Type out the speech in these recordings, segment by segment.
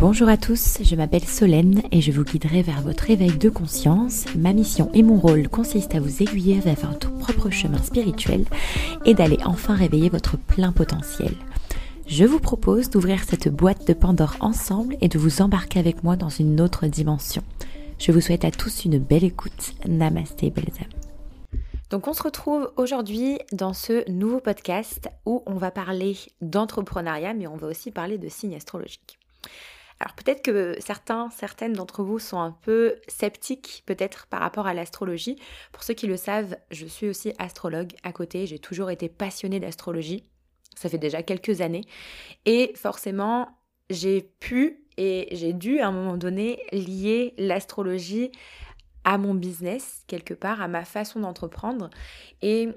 Bonjour à tous, je m'appelle Solène et je vous guiderai vers votre éveil de conscience. Ma mission et mon rôle consistent à vous aiguiller vers votre propre chemin spirituel et d'aller enfin réveiller votre plein potentiel. Je vous propose d'ouvrir cette boîte de Pandore ensemble et de vous embarquer avec moi dans une autre dimension. Je vous souhaite à tous une belle écoute. Namasté, belles âmes. Donc on se retrouve aujourd'hui dans ce nouveau podcast où on va parler d'entrepreneuriat, mais on va aussi parler de signes astrologiques. Alors peut-être que certains, certaines d'entre vous sont un peu sceptiques peut-être par rapport à l'astrologie. Pour ceux qui le savent, je suis aussi astrologue à côté, j'ai toujours été passionnée d'astrologie ça fait déjà quelques années. Et forcément, j'ai pu et j'ai dû à un moment donné lier l'astrologie à mon business, quelque part, à ma façon d'entreprendre. Et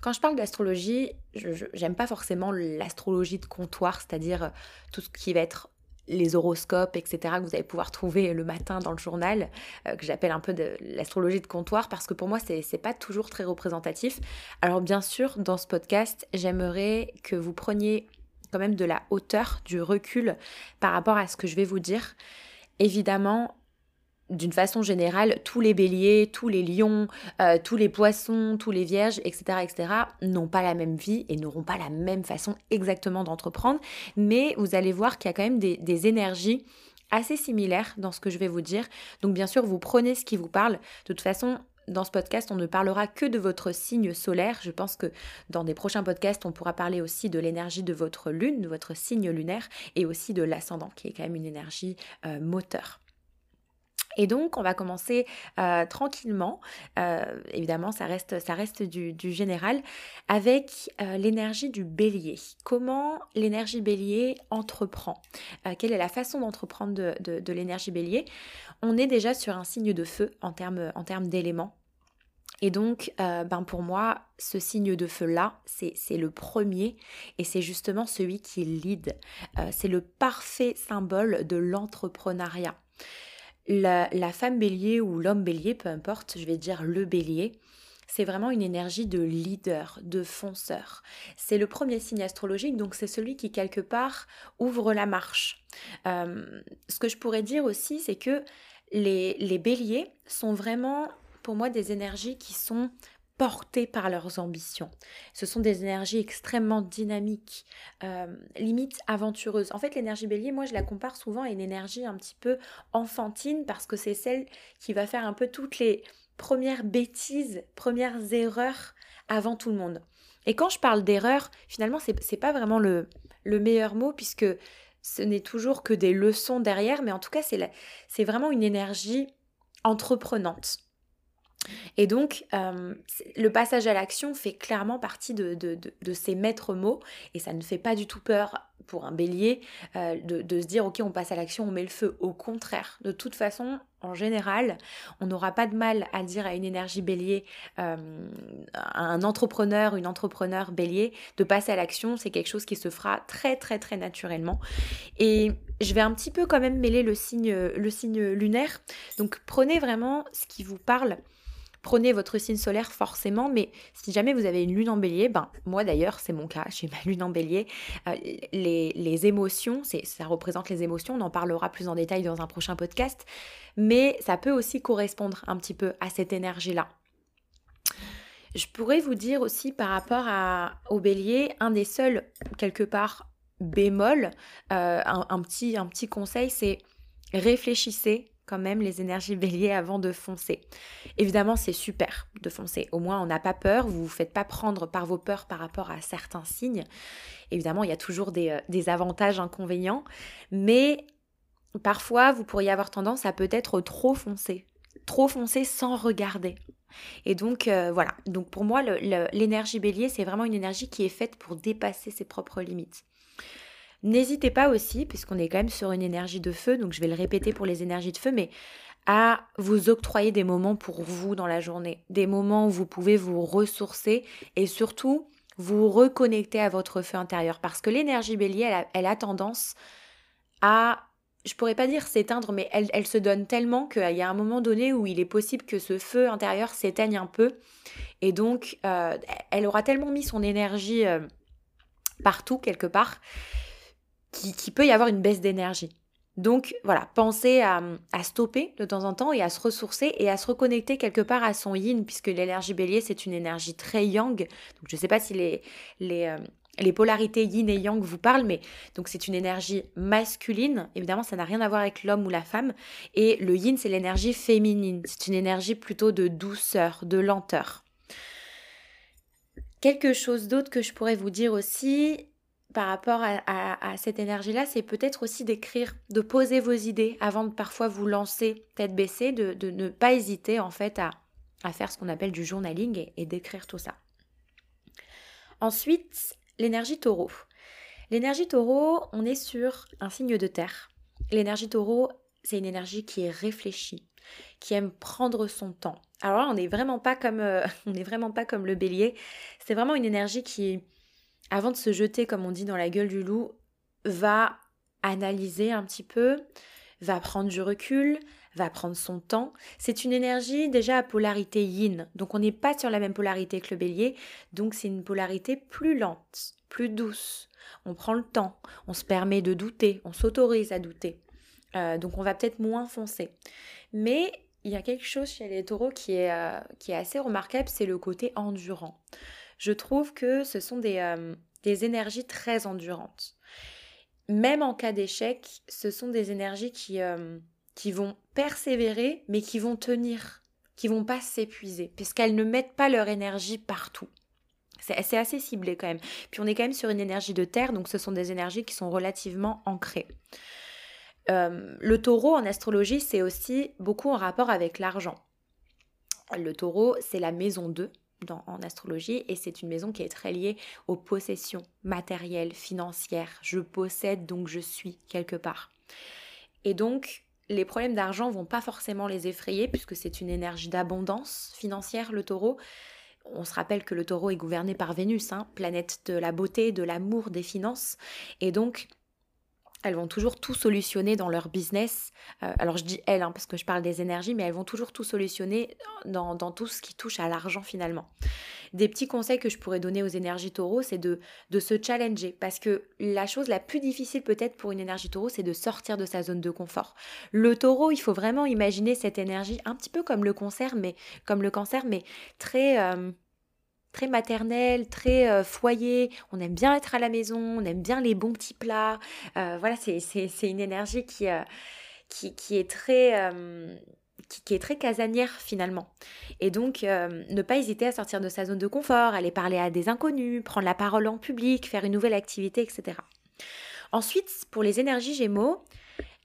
quand je parle d'astrologie, je n'aime pas forcément l'astrologie de comptoir, c'est-à-dire tout ce qui va être les horoscopes, etc., que vous allez pouvoir trouver le matin dans le journal, euh, que j'appelle un peu de l'astrologie de comptoir, parce que pour moi, c'est pas toujours très représentatif. Alors, bien sûr, dans ce podcast, j'aimerais que vous preniez quand même de la hauteur, du recul par rapport à ce que je vais vous dire. Évidemment, d'une façon générale, tous les béliers, tous les lions, euh, tous les poissons, tous les vierges, etc., etc., n'ont pas la même vie et n'auront pas la même façon exactement d'entreprendre. Mais vous allez voir qu'il y a quand même des, énergies assez similaires dans ce que je vais vous dire. Donc bien sûr, vous prenez ce qui vous parle. De toute façon, dans ce podcast, on ne parlera que de votre signe solaire. Je pense que dans des prochains podcasts, on pourra parler aussi de l'énergie de votre lune, de votre signe lunaire, et aussi de l'ascendant, qui est quand même une énergie euh, moteur. Et donc, on va commencer euh, tranquillement, euh, évidemment, ça reste, ça reste du, général, avec euh, l'énergie du bélier. Comment l'énergie bélier entreprend? Quelle est la façon d'entreprendre de, l'énergie bélier? On est déjà sur un signe de feu en termes en d'éléments. Et donc, ben pour moi, ce signe de feu-là, c'est le premier et c'est justement celui qui lead. c'est le parfait symbole de l'entrepreneuriat la, femme bélier ou l'homme bélier, peu importe, je vais dire le bélier, c'est vraiment une énergie de leader, de fonceur. C'est le premier signe astrologique, donc c'est celui qui quelque part ouvre la marche. Euh, ce que je pourrais dire aussi, c'est que les, les béliers sont vraiment, pour moi, des énergies qui sont portés par leurs ambitions. Ce sont des énergies extrêmement dynamiques, euh, limite aventureuses. En fait, l'énergie bélier, moi, je la compare souvent à une énergie un petit peu enfantine parce que c'est celle qui va faire un peu toutes les premières bêtises, premières erreurs avant tout le monde. Et quand je parle d'erreur, finalement, c'est, n'est pas vraiment le, le meilleur mot puisque ce n'est toujours que des leçons derrière, mais en tout cas, c'est vraiment une énergie entreprenante. Et donc, euh, le passage à l'action fait clairement partie de, ces maîtres mots et ça ne fait pas du tout peur pour un bélier euh, de, se dire ok on passe à l'action, on met le feu. Au contraire, de toute façon, en général, on n'aura pas de mal à dire à une énergie bélier, euh, à un entrepreneur, une entrepreneur bélier, de passer à l'action. C'est quelque chose qui se fera très très très naturellement. Et je vais un petit peu quand même mêler le signe lunaire. Donc prenez vraiment ce qui vous parle Prenez votre signe solaire forcément, mais si jamais vous avez une lune en bélier, ben moi d'ailleurs c'est mon cas, j'ai ma lune en bélier, euh, les, les, émotions, ça représente les émotions, on en parlera plus en détail dans un prochain podcast, mais ça peut aussi correspondre un petit peu à cette énergie-là. Je pourrais vous dire aussi par rapport à, au bélier, un des seuls quelque part bémol, euh, un, petit, un petit conseil, c'est réfléchissez quand même les énergies bélier avant de foncer. Évidemment, c'est super de foncer. Au moins, on n'a pas peur, vous ne vous faites pas prendre par vos peurs par rapport à certains signes. Évidemment, il y a toujours des, euh, des avantages, inconvénients, mais parfois, vous pourriez avoir tendance à peut-être trop foncer. Trop foncer sans regarder. Et donc euh, voilà, donc pour moi l'énergie bélier c'est vraiment une énergie qui est faite pour dépasser ses propres limites. N'hésitez pas aussi, puisqu'on est quand même sur une énergie de feu, donc je vais le répéter pour les énergies de feu, mais à vous octroyer des moments pour vous dans la journée, des moments où vous pouvez vous ressourcer et surtout vous reconnecter à votre feu intérieur, parce que l'énergie bélier, elle a, tendance à je pourrais pas dire s'éteindre, mais elle, se donne tellement qu'il y a un moment donné où il est possible que ce feu intérieur s'éteigne un peu. Et donc, euh, elle aura tellement mis son énergie euh, partout, quelque part, qu'il peut y avoir une baisse d'énergie. Donc voilà, pensez à, stopper de temps en temps et à se ressourcer et à se reconnecter quelque part à son yin, puisque l'énergie bélier, c'est une énergie très yang. Donc je ne sais pas si les, les, euh, les polarités yin et yang vous parlent, mais donc c'est une énergie masculine. Évidemment, ça n'a rien à voir avec l'homme ou la femme. Et le yin, c'est l'énergie féminine. C'est une énergie plutôt de douceur, de lenteur. Quelque chose d'autre que je pourrais vous dire aussi par rapport à, cette énergie-là, c'est peut-être aussi d'écrire, de poser vos idées avant de parfois vous lancer tête baissée, de, ne pas hésiter en fait à, faire ce qu'on appelle du journaling et d'écrire tout ça. Ensuite, L'énergie taureau. L'énergie taureau, on est sur un signe de terre. L'énergie taureau, c'est une énergie qui est réfléchie, qui aime prendre son temps. Alors là, on n'est vraiment pas comme euh, on n'est vraiment pas comme le bélier. C'est vraiment une énergie qui, avant de se jeter, comme on dit dans la gueule du loup, va analyser un petit peu, va prendre du recul, va prendre son temps. C'est une énergie déjà à polarité yin, donc on n'est pas sur la même polarité que le bélier, donc c'est une polarité plus lente, plus douce. On prend le temps, on se permet de douter, on s'autorise à douter. Euh, donc on va peut-être moins foncer. Mais il y a quelque chose chez les taureaux qui est, euh, qui est assez remarquable, c'est le côté endurant. Je trouve que ce sont des, euh, des énergies très endurantes. Même en cas d'échec, ce sont des énergies qui, qui vont persévérer, mais qui vont tenir, qui vont pas s'épuiser, puisqu'elles ne mettent pas leur énergie partout. C'est assez ciblé quand même. Puis on est quand même sur une énergie de terre, donc ce sont des énergies qui sont relativement ancrées. Euh, le taureau en astrologie, c'est aussi beaucoup en rapport avec l'argent. Le taureau, c'est la maison 2 en astrologie et c'est une maison qui est très liée aux possessions matérielles, financières. Je possède, donc je suis quelque part. Et donc, les problèmes d'argent vont pas forcément les effrayer puisque c'est une énergie d'abondance financière, le taureau. On se rappelle que le taureau est gouverné par Vénus, hein, planète de la beauté, de l'amour, des finances. Et donc, elles vont toujours tout solutionner dans leur business. Euh, alors je dis elles, hein, parce que je parle des énergies, mais elles vont toujours tout solutionner dans, tout ce qui touche à l'argent finalement. Des petits conseils que je pourrais donner aux énergies taureaux, c'est de, se challenger. Parce que la chose la plus difficile peut-être pour une énergie taureau, c'est de sortir de sa zone de confort. Le taureau, il faut vraiment imaginer cette énergie un petit peu comme le cancer, mais comme le cancer, mais très... Euh, très maternel, très euh, foyer. On aime bien être à la maison, on aime bien les bons petits plats. Euh, voilà, c'est une énergie qui, euh, qui, est très... Qui, qui, est très casanière finalement. Et donc, ne pas hésiter à sortir de sa zone de confort, aller parler à des inconnus, prendre la parole en public, faire une nouvelle activité, etc. Ensuite, pour les énergies gémeaux,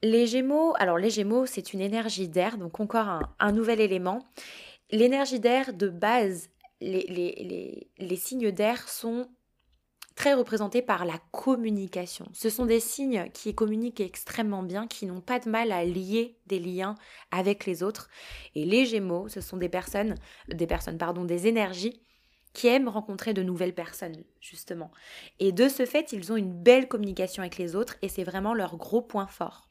les gémeaux, alors les gémeaux, c'est une énergie d'air, donc encore un nouvel élément. L'énergie d'air de base, les, signes d'air sont très représentés par la communication. Ce sont des signes qui communiquent extrêmement bien, qui n'ont pas de mal à lier des liens avec les autres. Et les Gémeaux, ce sont des personnes, des personnes, pardon, des énergies qui aiment rencontrer de nouvelles personnes, justement. Et de ce fait, ils ont une belle communication avec les autres et c'est vraiment leur gros point fort.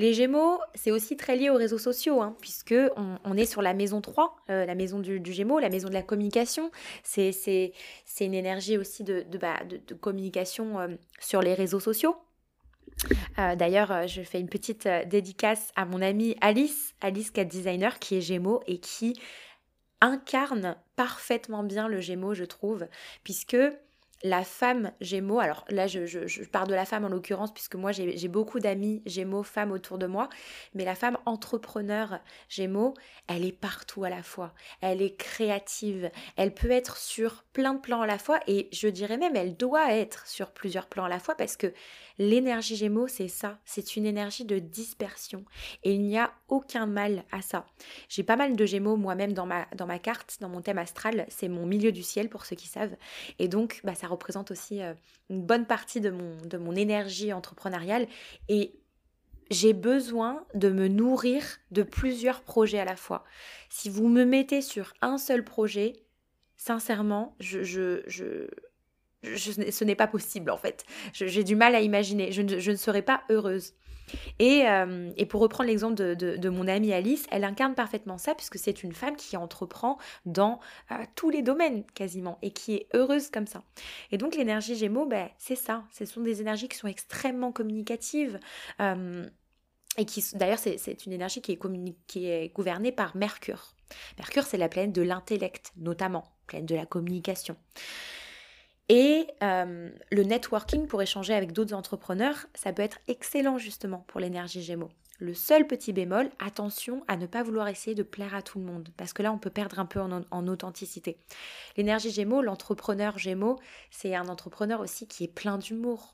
Les Gémeaux, c'est aussi très lié aux réseaux sociaux, hein, puisque on, est sur la maison 3, euh, la maison du, Gémeaux, la maison de la communication. C'est une énergie aussi de, de, bah, communication euh, sur les réseaux sociaux. Euh, d'ailleurs, je fais une petite dédicace à mon amie Alice, Alice Cat Designer, qui est Gémeaux et qui incarne parfaitement bien le Gémeaux, je trouve, puisque la femme Gémeaux, alors là je, je, parle de la femme en l'occurrence puisque moi j'ai beaucoup d'amis Gémeaux, femmes autour de moi, mais la femme entrepreneur Gémeaux, elle est partout à la fois, elle est créative, elle peut être sur plein de plans à la fois. Et je dirais même elle doit être sur plusieurs plans à la fois parce que l'énergie Gémeaux c'est ça, c'est une énergie de dispersion. Et il n'y a aucun mal à ça. J'ai pas mal de Gémeaux moi-même dans ma, dans ma carte, dans mon thème astral, c'est mon milieu du ciel pour ceux qui savent. Et donc bah, ça représente aussi euh, une bonne partie de mon, de mon énergie entrepreneuriale et j'ai besoin de me nourrir de plusieurs projets à la fois. Si vous me mettez sur un seul projet, sincèrement, je, je, je, ce n'est pas possible en fait. J'ai du mal à imaginer. Je ne, je ne serai pas heureuse. Et, euh, et, pour reprendre l'exemple de, de, mon amie Alice, elle incarne parfaitement ça puisque c'est une femme qui entreprend dans euh, tous les domaines quasiment et qui est heureuse comme ça. Et donc l'énergie Gémeaux, ben, c'est ça. Ce sont des énergies qui sont extrêmement communicatives. Euh, et qui, d'ailleurs, c'est une énergie qui est, qui est gouvernée par Mercure. Mercure, c'est la planète de l'intellect, notamment, planète de la communication. Et euh, le networking pour échanger avec d'autres entrepreneurs, ça peut être excellent justement pour l'énergie Gémeaux. Le seul petit bémol, attention à ne pas vouloir essayer de plaire à tout le monde, parce que là, on peut perdre un peu en, en authenticité. L'énergie Gémeaux, l'entrepreneur Gémeaux, c'est un entrepreneur aussi qui est plein d'humour.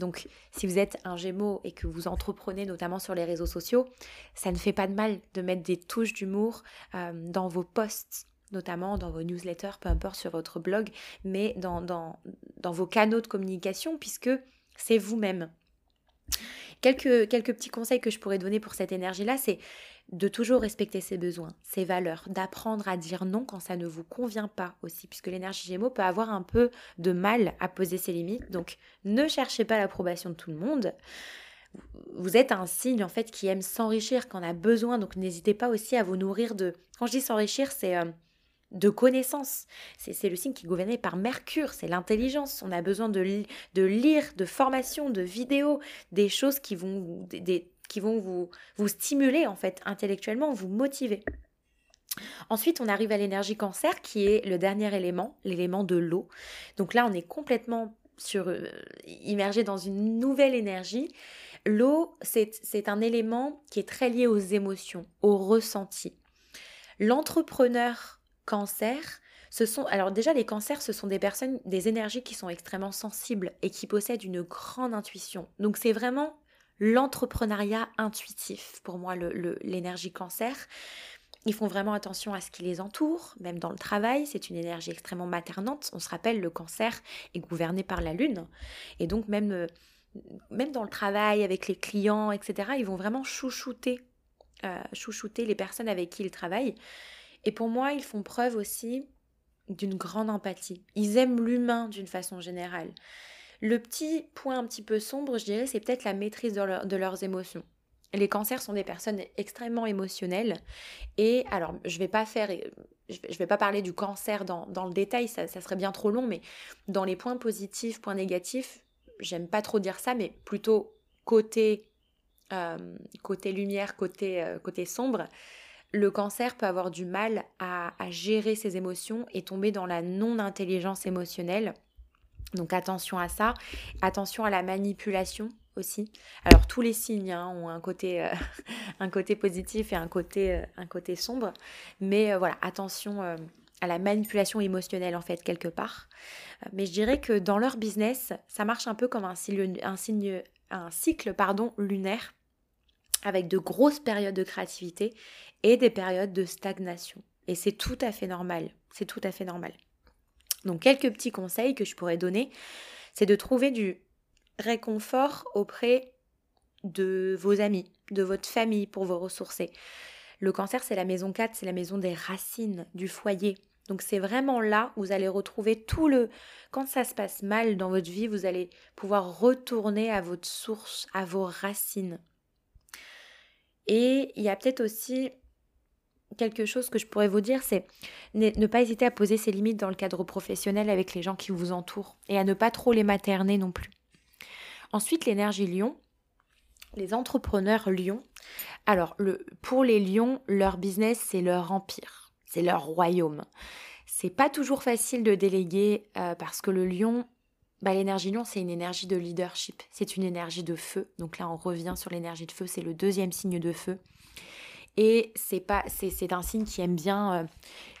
Donc, si vous êtes un Gémeaux et que vous entreprenez notamment sur les réseaux sociaux, ça ne fait pas de mal de mettre des touches d'humour euh, dans vos posts notamment dans vos newsletters, peu importe sur votre blog, mais dans, dans, vos canaux de communication, puisque c'est vous-même. Quelques, quelques petits conseils que je pourrais donner pour cette énergie-là, c'est de toujours respecter ses besoins, ses valeurs, d'apprendre à dire non quand ça ne vous convient pas aussi, puisque l'énergie Gémeaux peut avoir un peu de mal à poser ses limites. Donc ne cherchez pas l'approbation de tout le monde. Vous êtes un signe en fait qui aime s'enrichir quand on a besoin, donc n'hésitez pas aussi à vous nourrir de. Quand je dis s'enrichir, c'est euh, de connaissances. C'est le signe qui est gouverné par Mercure, c'est l'intelligence. On a besoin de, de, lire, de formation, de vidéos, des choses qui vont, des, qui vont vous, vous stimuler en fait intellectuellement, vous motiver. Ensuite, on arrive à l'énergie cancer qui est le dernier élément, l'élément de l'eau. Donc là, on est complètement sur, euh, immergé dans une nouvelle énergie. L'eau, c'est un élément qui est très lié aux émotions, aux ressentis. L'entrepreneur cancer, ce sont alors déjà les cancers, ce sont des personnes, des énergies qui sont extrêmement sensibles et qui possèdent une grande intuition. Donc c'est vraiment l'entrepreneuriat intuitif pour moi l'énergie cancer. Ils font vraiment attention à ce qui les entoure, même dans le travail. C'est une énergie extrêmement maternante. On se rappelle, le cancer est gouverné par la lune. Et donc même, euh, même dans le travail, avec les clients, etc., ils vont vraiment chouchouter, euh, chouchouter les personnes avec qui ils travaillent. Et pour moi, ils font preuve aussi d'une grande empathie. Ils aiment l'humain d'une façon générale. Le petit point un petit peu sombre, je dirais, c'est peut-être la maîtrise de, leurs émotions. Les cancers sont des personnes extrêmement émotionnelles. Et alors, je vais pas faire, je vais pas parler du cancer dans, le détail, ça, serait bien trop long, mais dans les points positifs, points négatifs, j'aime pas trop dire ça, mais plutôt côté, euh, côté lumière, côté, euh, côté sombre, le cancer peut avoir du mal à, gérer ses émotions et tomber dans la non-intelligence émotionnelle. Donc attention à ça, attention à la manipulation aussi. Alors tous les signes hein, ont un côté, euh, un côté positif et un côté, euh, sombre, mais euh, voilà, attention à la manipulation émotionnelle en fait quelque part. mais je dirais que dans leur business, ça marche un peu comme un, un, signe, un cycle pardon, lunaire avec de grosses périodes de créativité et des périodes de stagnation. Et c'est tout à fait normal. C'est tout à fait normal. Donc quelques petits conseils que je pourrais donner, c'est de trouver du réconfort auprès de vos amis, de votre famille pour vous ressourcer. Le cancer, c'est la maison 4, c'est la maison des racines, du foyer. Donc c'est vraiment là où vous allez retrouver tout le... Quand ça se passe mal dans votre vie, vous allez pouvoir retourner à votre source, à vos racines. Et il y a peut-être aussi quelque chose que je pourrais vous dire, c'est ne pas hésiter à poser ses limites dans le cadre professionnel avec les gens qui vous entourent et à ne pas trop les materner non plus. Ensuite, l'énergie lion, les entrepreneurs lions. Alors, pour les lions, leur business, c'est leur empire, c'est leur royaume. C'est pas toujours facile de déléguer euh, parce que le lion, bah, l'énergie lion, c'est une énergie de leadership, c'est une énergie de feu. Donc là, on revient sur l'énergie de feu, c'est le deuxième signe de feu. Et c'est pas, c'est, un signe qui aime bien euh,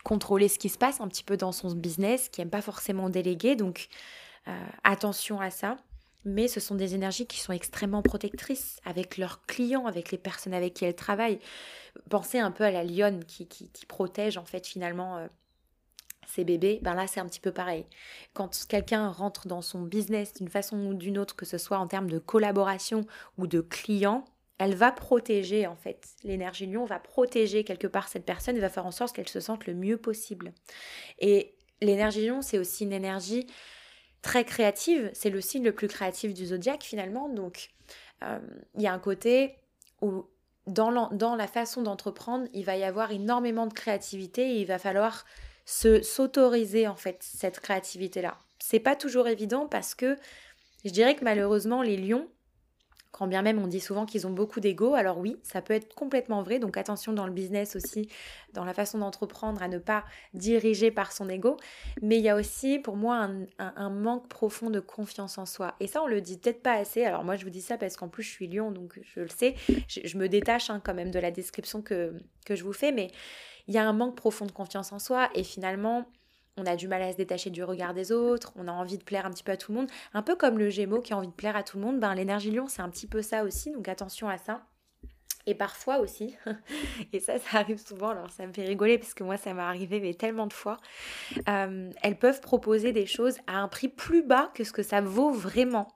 contrôler ce qui se passe un petit peu dans son business, qui aime pas forcément déléguer. Donc euh, attention à ça. Mais ce sont des énergies qui sont extrêmement protectrices avec leurs clients, avec les personnes avec qui elles travaillent. Pensez un peu à la lionne qui, qui, protège en fait finalement euh, ses bébés. Ben là c'est un petit peu pareil. Quand quelqu'un rentre dans son business d'une façon ou d'une autre, que ce soit en termes de collaboration ou de clients, elle va protéger en fait. L'énergie lion va protéger quelque part cette personne et va faire en sorte qu'elle se sente le mieux possible. Et l'énergie lion, c'est aussi une énergie très créative. C'est le signe le plus créatif du zodiaque finalement. Donc il y a un côté où dans, dans la façon d'entreprendre, il va y avoir énormément de créativité et il va falloir se s'autoriser en fait cette créativité là. C'est pas toujours évident parce que je dirais que malheureusement les lions quand bien même on dit souvent qu'ils ont beaucoup d'ego, alors oui, ça peut être complètement vrai, donc attention dans le business aussi, dans la façon d'entreprendre, à ne pas diriger par son ego, mais il y a aussi pour moi un, manque profond de confiance en soi. Et ça, on le dit peut-être pas assez, alors moi je vous dis ça parce qu'en plus je suis lion, donc je le sais, je, me détache hein, quand même de la description que, que je vous fais, mais il y a un manque profond de confiance en soi, et finalement on a du mal à se détacher du regard des autres, on a envie de plaire un petit peu à tout le monde, un peu comme le Gémeaux qui a envie de plaire à tout le monde, ben l'énergie Lion c'est un petit peu ça aussi, donc attention à ça. Et parfois aussi, et ça ça arrive souvent, alors ça me fait rigoler parce que moi ça m'est arrivé mais tellement de fois, euh, elles peuvent proposer des choses à un prix plus bas que ce que ça vaut vraiment.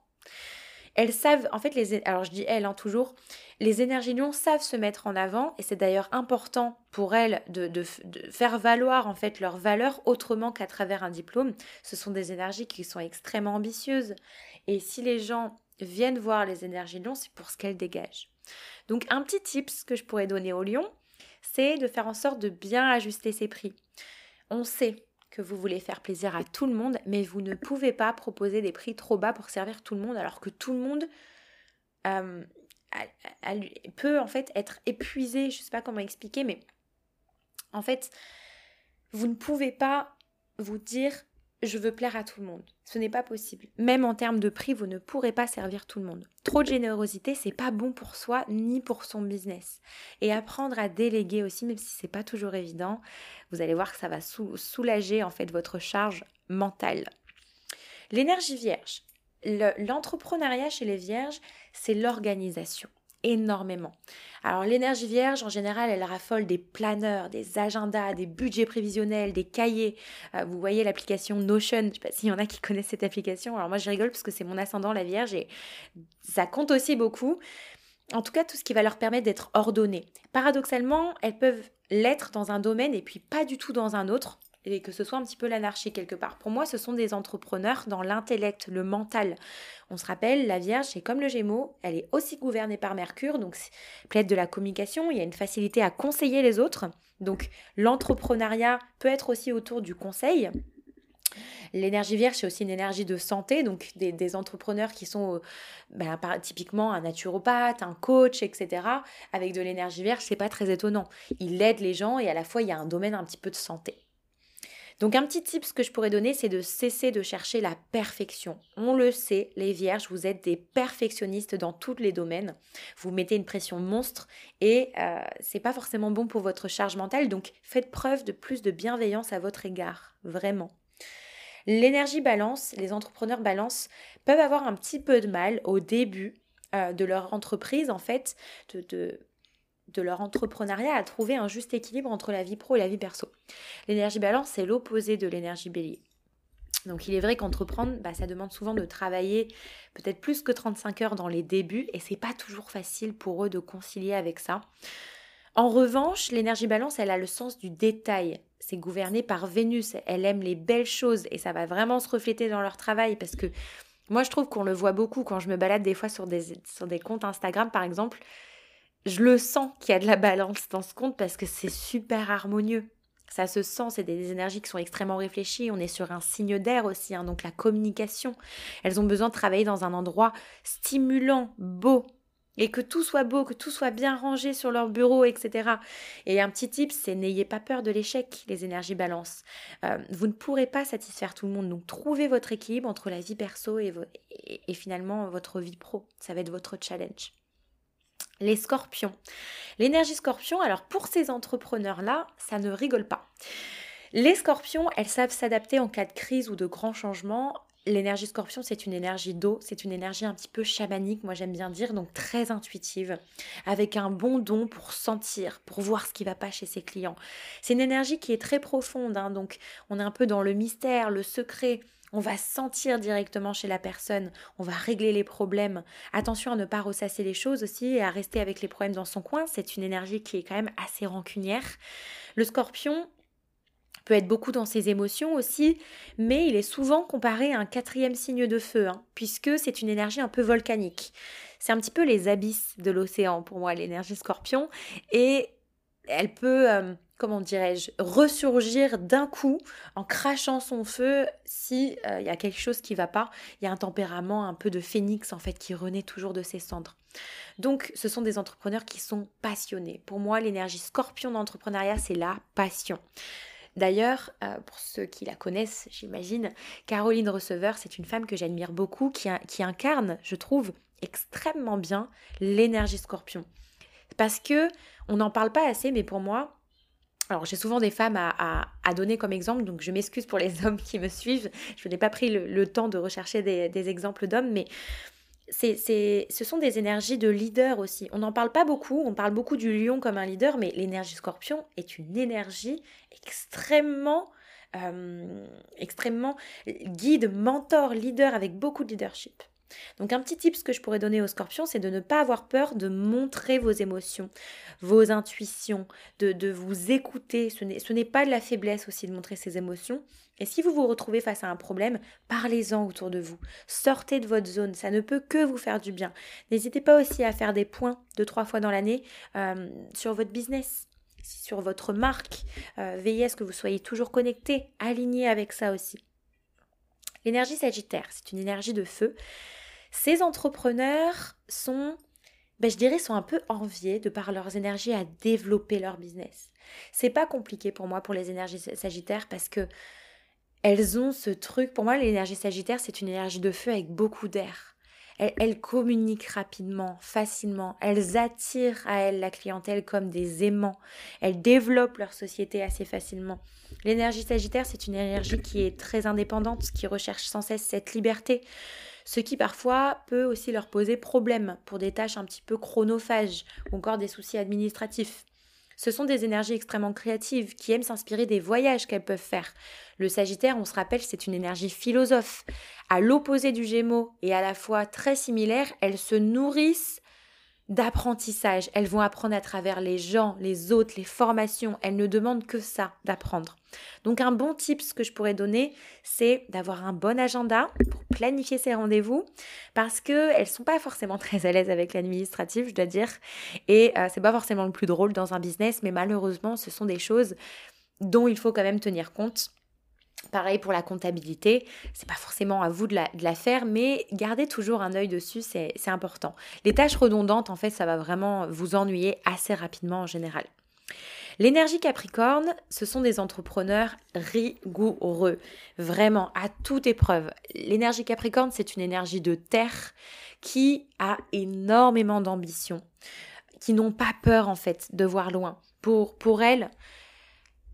Elles savent, en fait, les, alors je dis elles hein, toujours, les énergies lions savent se mettre en avant et c'est d'ailleurs important pour elles de, faire valoir en fait leur valeur autrement qu'à travers un diplôme. Ce sont des énergies qui sont extrêmement ambitieuses et si les gens viennent voir les énergies lions, c'est pour ce qu'elles dégagent. Donc un petit tips que je pourrais donner aux lions, c'est de faire en sorte de bien ajuster ses prix. On sait que vous voulez faire plaisir à tout le monde, mais vous ne pouvez pas proposer des prix trop bas pour servir tout le monde, alors que tout le monde euh, peut en fait être épuisé. Je ne sais pas comment expliquer, mais en fait, vous ne pouvez pas vous dire je veux plaire à tout le monde. Ce n'est pas possible. Même en termes de prix, vous ne pourrez pas servir tout le monde. Trop de générosité, c'est pas bon pour soi ni pour son business. Et apprendre à déléguer aussi, même si c'est pas toujours évident, vous allez voir que ça va soulager en fait votre charge mentale. L'énergie vierge. L'entrepreneuriat chez les vierges, c'est l'organisation énormément. Alors l'énergie vierge, en général, elle raffole des planeurs, des agendas, des budgets prévisionnels, des cahiers. Euh, vous voyez l'application Notion, je ne sais pas s'il y en a qui connaissent cette application. Alors moi, je rigole parce que c'est mon ascendant, la vierge, et ça compte aussi beaucoup. En tout cas, tout ce qui va leur permettre d'être ordonnées. Paradoxalement, elles peuvent l'être dans un domaine et puis pas du tout dans un autre et que ce soit un petit peu l'anarchie quelque part. Pour moi, ce sont des entrepreneurs dans l'intellect, le mental. On se rappelle, la Vierge, c'est comme le Gémeaux, elle est aussi gouvernée par Mercure, donc plaide de la communication, il y a une facilité à conseiller les autres. Donc l'entrepreneuriat peut être aussi autour du conseil. L'énergie vierge, c'est aussi une énergie de santé, donc des, entrepreneurs qui sont euh, ben, typiquement un naturopathe, un coach, etc. Avec de l'énergie vierge, c'est pas très étonnant. Il aide les gens et à la fois, il y a un domaine un petit peu de santé. Donc un petit tip que je pourrais donner, c'est de cesser de chercher la perfection. On le sait, les vierges, vous êtes des perfectionnistes dans tous les domaines. Vous mettez une pression monstre et euh, c'est pas forcément bon pour votre charge mentale. Donc faites preuve de plus de bienveillance à votre égard, vraiment. L'énergie balance, les entrepreneurs balance peuvent avoir un petit peu de mal au début euh, de leur entreprise, en fait, de leur entrepreneuriat à trouver un juste équilibre entre la vie pro et la vie perso. L'énergie balance, c'est l'opposé de l'énergie bélier. Donc il est vrai qu'entreprendre, bah, ça demande souvent de travailler peut-être plus que 35 heures dans les débuts et c'est pas toujours facile pour eux de concilier avec ça. En revanche, l'énergie balance, elle a le sens du détail. C'est gouverné par Vénus, elle aime les belles choses et ça va vraiment se refléter dans leur travail parce que moi je trouve qu'on le voit beaucoup quand je me balade des fois sur des, sur des comptes Instagram par exemple je le sens qu'il y a de la balance dans ce compte parce que c'est super harmonieux. Ça se sent, c'est des énergies qui sont extrêmement réfléchies. On est sur un signe d'air aussi, hein, donc la communication. Elles ont besoin de travailler dans un endroit stimulant, beau, et que tout soit beau, que tout soit bien rangé sur leur bureau, etc. Et un petit tip, c'est n'ayez pas peur de l'échec, les énergies balance. Euh, vous ne pourrez pas satisfaire tout le monde, donc trouvez votre équilibre entre la vie perso et, et finalement votre vie pro. Ça va être votre challenge. Les scorpions. L'énergie scorpion, alors pour ces entrepreneurs-là, ça ne rigole pas. Les scorpions, elles savent s'adapter en cas de crise ou de grands changements. L'énergie scorpion, c'est une énergie d'eau, c'est une énergie un petit peu chamanique, moi j'aime bien dire, donc très intuitive, avec un bon don pour sentir, pour voir ce qui va pas chez ses clients. C'est une énergie qui est très profonde, hein, donc on est un peu dans le mystère, le secret, on va sentir directement chez la personne, on va régler les problèmes. Attention à ne pas ressasser les choses aussi et à rester avec les problèmes dans son coin, c'est une énergie qui est quand même assez rancunière. Le scorpion, peut être beaucoup dans ses émotions aussi, mais il est souvent comparé à un quatrième signe de feu, hein, puisque c'est une énergie un peu volcanique. c'est un petit peu les abysses de l'océan pour moi, l'énergie scorpion. Et elle peut, euh, comment dirais-je, ressurgir d'un coup en crachant son feu si euh, il y a quelque chose qui va pas. Il y a un tempérament un peu de phénix en fait qui renaît toujours de ses cendres. Donc, ce sont des entrepreneurs qui sont passionnés. Pour moi, l'énergie scorpion d'entrepreneuriat, c'est la passion. D'ailleurs, euh, pour ceux qui la connaissent, j'imagine, Caroline Receveur, c'est une femme que j'admire beaucoup, qui, qui incarne, je trouve, extrêmement bien l'énergie scorpion. Parce que on n'en parle pas assez, mais pour moi, alors j'ai souvent des femmes à, donner comme exemple, donc je m'excuse pour les hommes qui me suivent. Je n'ai pas pris le, temps de rechercher des, exemples d'hommes, mais c'est, ce sont des énergies de leader aussi. On n'en parle pas beaucoup, on parle beaucoup du lion comme un leader, mais l'énergie scorpion est une énergie extrêmement, euh, extrêmement guide, mentor, leader avec beaucoup de leadership. Donc un petit tip que je pourrais donner aux scorpions, c'est de ne pas avoir peur de montrer vos émotions, vos intuitions, de, vous écouter. Ce n'est pas de la faiblesse aussi de montrer ses émotions. Et si vous vous retrouvez face à un problème, parlez-en autour de vous. Sortez de votre zone, ça ne peut que vous faire du bien. N'hésitez pas aussi à faire des points deux, trois fois dans l'année euh, sur votre business sur votre marque. Euh, veillez à ce que vous soyez toujours connecté, aligné avec ça aussi. L'énergie sagittaire, c'est une énergie de feu. Ces entrepreneurs sont, ben, je dirais, sont un peu enviés de par leurs énergies à développer leur business. C'est pas compliqué pour moi pour les énergies sagittaires parce que elles ont ce truc. Pour moi, l'énergie sagittaire, c'est une énergie de feu avec beaucoup d'air. Elles, communiquent rapidement, facilement. Elles attirent à elles la clientèle comme des aimants. Elles développent leur société assez facilement. L'énergie sagittaire, c'est une énergie qui est très indépendante, qui recherche sans cesse cette liberté ce qui parfois peut aussi leur poser problème pour des tâches un petit peu chronophages ou encore des soucis administratifs. Ce sont des énergies extrêmement créatives qui aiment s'inspirer des voyages qu'elles peuvent faire. Le Sagittaire, on se rappelle, c'est une énergie philosophe. À l'opposé du Gémeaux et à la fois très similaire, elles se nourrissent d'apprentissage. Elles vont apprendre à travers les gens, les autres, les formations. Elles ne demandent que ça, d'apprendre. Donc un bon tip que je pourrais donner, c'est d'avoir un bon agenda pour planifier ses rendez-vous parce que elles sont pas forcément très à l'aise avec l'administratif, je dois dire, et euh, c'est pas forcément le plus drôle dans un business, mais malheureusement, ce sont des choses dont il faut quand même tenir compte Pareil pour la comptabilité, c'est pas forcément à vous de la, faire, mais gardez toujours un œil dessus, c'est important. Les tâches redondantes, en fait, ça va vraiment vous ennuyer assez rapidement en général. L'énergie Capricorne, ce sont des entrepreneurs rigoureux, vraiment à toute épreuve. L'énergie Capricorne, c'est une énergie de terre qui a énormément d'ambition, qui n'ont pas peur en fait de voir loin. Pour, pour elles,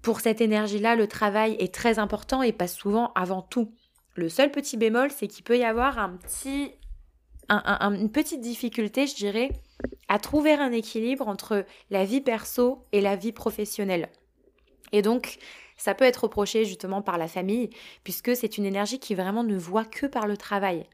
pour cette énergie-là, le travail est très important et passe souvent avant tout. Le seul petit bémol, c'est qu'il peut y avoir un petit, une petite difficulté, je dirais, à trouver un équilibre entre la vie perso et la vie professionnelle. Et donc, ça peut être reproché justement par la famille, puisque c'est une énergie qui vraiment ne voit que par le travail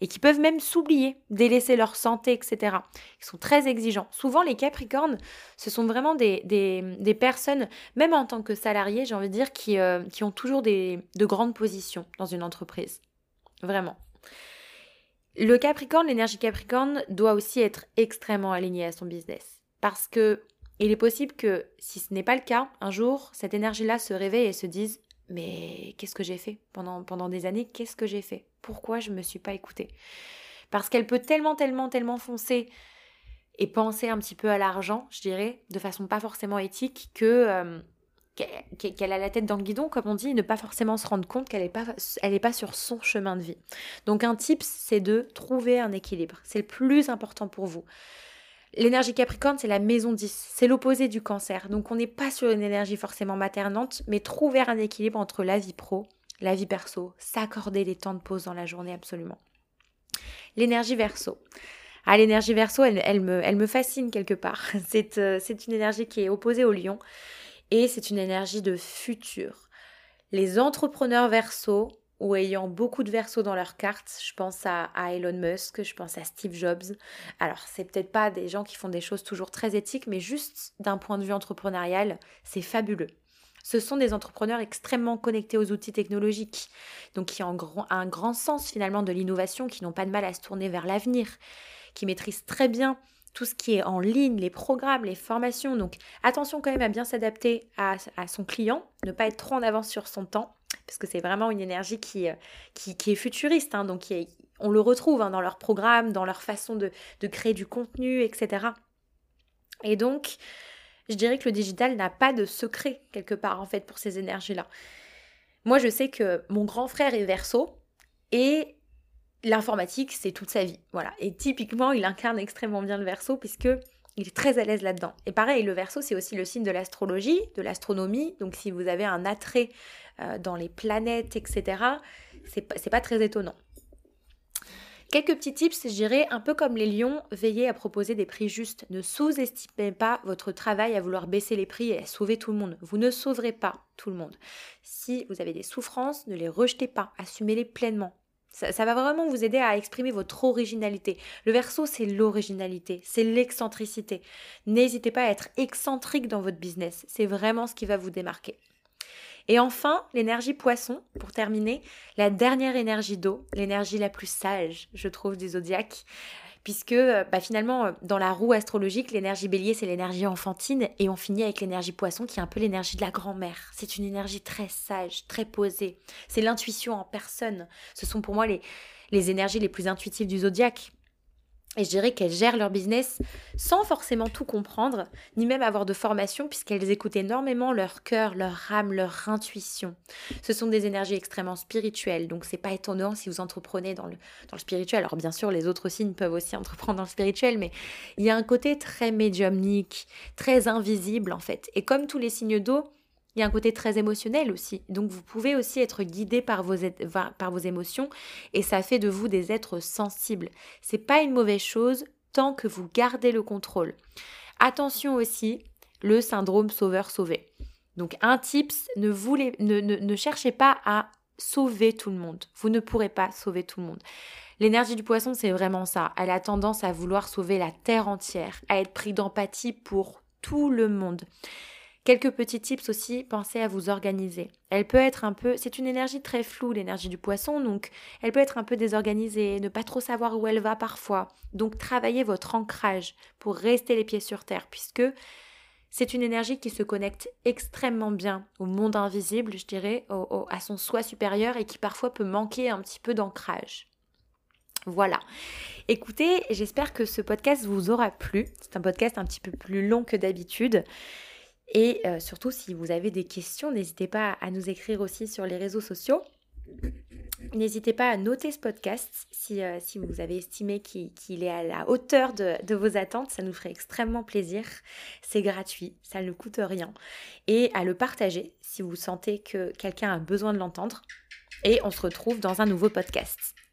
et qui peuvent même s'oublier, délaisser leur santé, etc. Ils sont très exigeants. Souvent, les Capricornes, ce sont vraiment des, des, personnes, même en tant que salariés, j'ai envie de dire, qui, euh, qui ont toujours des, de grandes positions dans une entreprise. Vraiment. Le Capricorne, l'énergie Capricorne, doit aussi être extrêmement alignée à son business. Parce que il est possible que, si ce n'est pas le cas, un jour, cette énergie-là se réveille et se dise Mais qu'est-ce que j'ai fait pendant, pendant des années? Qu'est-ce que j'ai fait? Pourquoi je ne me suis pas écoutée? Parce qu'elle peut tellement, tellement, tellement foncer et penser un petit peu à l'argent, je dirais, de façon pas forcément éthique, que. Euh, qu'elle a la tête dans le guidon, comme on dit, et ne pas forcément se rendre compte qu'elle n'est pas, elle pas sur son chemin de vie. Donc un tips, c'est de trouver un équilibre. C'est le plus important pour vous. L'énergie Capricorne, c'est la maison 10, c'est l'opposé du cancer. Donc on n'est pas sur une énergie forcément maternante, mais trouver un équilibre entre la vie pro, la vie perso, s'accorder des temps de pause dans la journée absolument. L'énergie verso. Ah, l'énergie verso, elle, me, elle me fascine quelque part. C'est, euh, c'est une énergie qui est opposée au lion et c'est une énergie de futur. Les entrepreneurs verso ou ayant beaucoup de versos dans leur carte. Je pense à, Elon Musk, je pense à Steve Jobs. Alors, c'est peut-être pas des gens qui font des choses toujours très éthiques, mais juste d'un point de vue entrepreneurial, c'est fabuleux. Ce sont des entrepreneurs extrêmement connectés aux outils technologiques, donc qui ont un grand sens finalement de l'innovation, qui n'ont pas de mal à se tourner vers l'avenir, qui maîtrise très bien tout ce qui est en ligne, les programmes, les formations. Donc attention quand même à bien s'adapter à, son client, ne pas être trop en avance sur son temps, parce que c'est vraiment une énergie qui, euh, qui, est futuriste. Hein. donc on le retrouve hein, dans leurs programmes, dans leur façon de, de créer du contenu, etc. Et donc, je dirais que le digital n'a pas de secret quelque part en fait pour ces énergies-là. Moi, je sais que mon grand frère est verso et l'informatique, c'est toute sa vie. Voilà. Et typiquement, il incarne extrêmement bien le verso puisque il est très à l'aise là-dedans. Et pareil, le verso, c'est aussi le signe de l'astrologie, de l'astronomie. Donc, si vous avez un attrait euh, dans les planètes, etc., c'est pas, pas très étonnant. Quelques petits tips, je dirais, un peu comme les lions, veillez à proposer des prix justes. Ne sous-estimez pas votre travail à vouloir baisser les prix et à sauver tout le monde. Vous ne sauverez pas tout le monde. Si vous avez des souffrances, ne les rejetez pas, assumez-les pleinement. Ça, va vraiment vous aider à exprimer votre originalité. Le verso, c'est l'originalité, c'est l'excentricité. N'hésitez pas à être excentrique dans votre business. C'est vraiment ce qui va vous démarquer. Et enfin, l'énergie poisson, pour terminer, la dernière énergie d'eau, l'énergie la plus sage, je trouve, du zodiaque puisque euh, bah, finalement, euh, dans la roue astrologique, l'énergie bélier, c'est l'énergie enfantine, et on finit avec l'énergie poisson, qui est un peu l'énergie de la grand-mère. C'est une énergie très sage, très posée. C'est l'intuition en personne. Ce sont pour moi les, les énergies les plus intuitives du zodiaque. Et je dirais qu'elles gèrent leur business sans forcément tout comprendre, ni même avoir de formation, puisqu'elles écoutent énormément leur cœur, leur âme, leur intuition. Ce sont des énergies extrêmement spirituelles, donc c'est pas étonnant si vous entreprenez dans le, dans le spirituel. Alors bien sûr, les autres signes peuvent aussi entreprendre dans le spirituel, mais il y a un côté très médiumnique, très invisible en fait. Et comme tous les signes d'eau, il y a un côté très émotionnel aussi. Donc vous pouvez aussi être guidé par vos, par vos émotions et ça fait de vous des êtres sensibles. C'est pas une mauvaise chose tant que vous gardez le contrôle. Attention aussi, le syndrome sauveur-sauvé. Donc un tips, ne, voulez, ne, ne cherchez pas à sauver tout le monde. Vous ne pourrez pas sauver tout le monde. L'énergie du poisson, c'est vraiment ça. Elle a tendance à vouloir sauver la terre entière, à être pris d'empathie pour tout le monde. Quelques petits tips aussi, pensez à vous organiser. Elle peut être un peu, c'est une énergie très floue, l'énergie du poisson, donc elle peut être un peu désorganisée, ne pas trop savoir où elle va parfois. Donc travaillez votre ancrage pour rester les pieds sur terre, puisque c'est une énergie qui se connecte extrêmement bien au monde invisible, je dirais, à son soi supérieur et qui parfois peut manquer un petit peu d'ancrage. Voilà. Écoutez, j'espère que ce podcast vous aura plu. C'est un podcast un petit peu plus long que d'habitude. Et euh, surtout, si vous avez des questions, n'hésitez pas à nous écrire aussi sur les réseaux sociaux. N'hésitez pas à noter ce podcast si, euh, si vous avez estimé qu'il est à la hauteur de, de, vos attentes. Ça nous ferait extrêmement plaisir. C'est gratuit, ça ne coûte rien. Et à le partager si vous sentez que quelqu'un a besoin de l'entendre. Et on se retrouve dans un nouveau podcast.